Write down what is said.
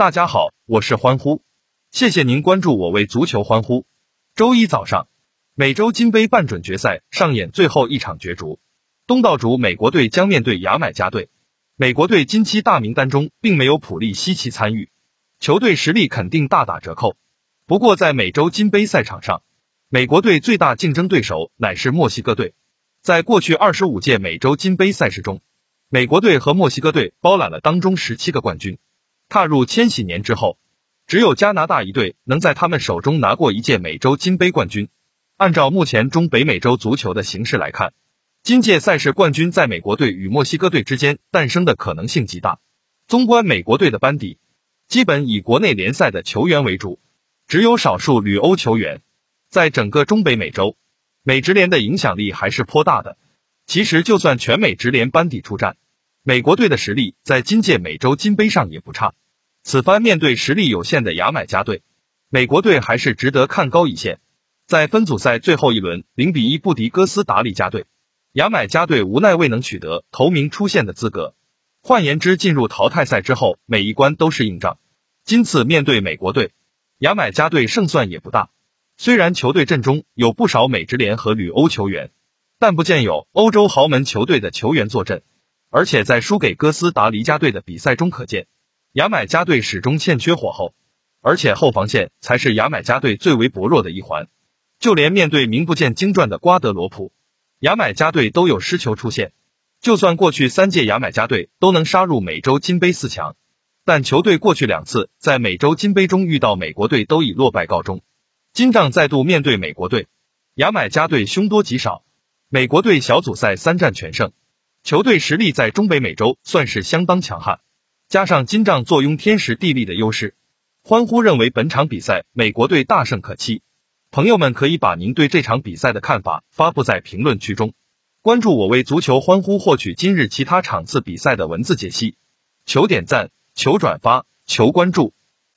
大家好，我是欢呼，谢谢您关注我为足球欢呼。周一早上，美洲金杯半准决赛上演最后一场角逐，东道主美国队将面对牙买加队。美国队近期大名单中并没有普利西奇参与，球队实力肯定大打折扣。不过在美洲金杯赛场上，美国队最大竞争对手乃是墨西哥队。在过去二十五届美洲金杯赛事中，美国队和墨西哥队包揽了当中十七个冠军。踏入千禧年之后，只有加拿大一队能在他们手中拿过一届美洲金杯冠军。按照目前中北美洲足球的形势来看，今届赛事冠军在美国队与墨西哥队之间诞生的可能性极大。纵观美国队的班底，基本以国内联赛的球员为主，只有少数旅欧球员。在整个中北美洲，美职联的影响力还是颇大的。其实，就算全美职联班底出战，美国队的实力在今届美洲金杯上也不差。此番面对实力有限的牙买加队，美国队还是值得看高一线。在分组赛最后一轮零比一不敌哥斯达黎加队，牙买加队无奈未能取得头名出线的资格。换言之，进入淘汰赛之后，每一关都是硬仗。今次面对美国队，牙买加队胜算也不大。虽然球队阵中有不少美职联和旅欧球员，但不见有欧洲豪门球队的球员坐镇。而且在输给哥斯达黎加队的比赛中可见，牙买加队始终欠缺火候，而且后防线才是牙买加队最为薄弱的一环。就连面对名不见经传的瓜德罗普，牙买加队都有失球出现。就算过去三届牙买加队都能杀入美洲金杯四强，但球队过去两次在美洲金杯中遇到美国队都以落败告终。金仗再度面对美国队，牙买加队凶多吉少，美国队小组赛三战全胜。球队实力在中北美洲算是相当强悍，加上金帐坐拥天时地利的优势，欢呼认为本场比赛美国队大胜可期。朋友们可以把您对这场比赛的看法发布在评论区中，关注我为足球欢呼获取今日其他场次比赛的文字解析。求点赞，求转发，求关注。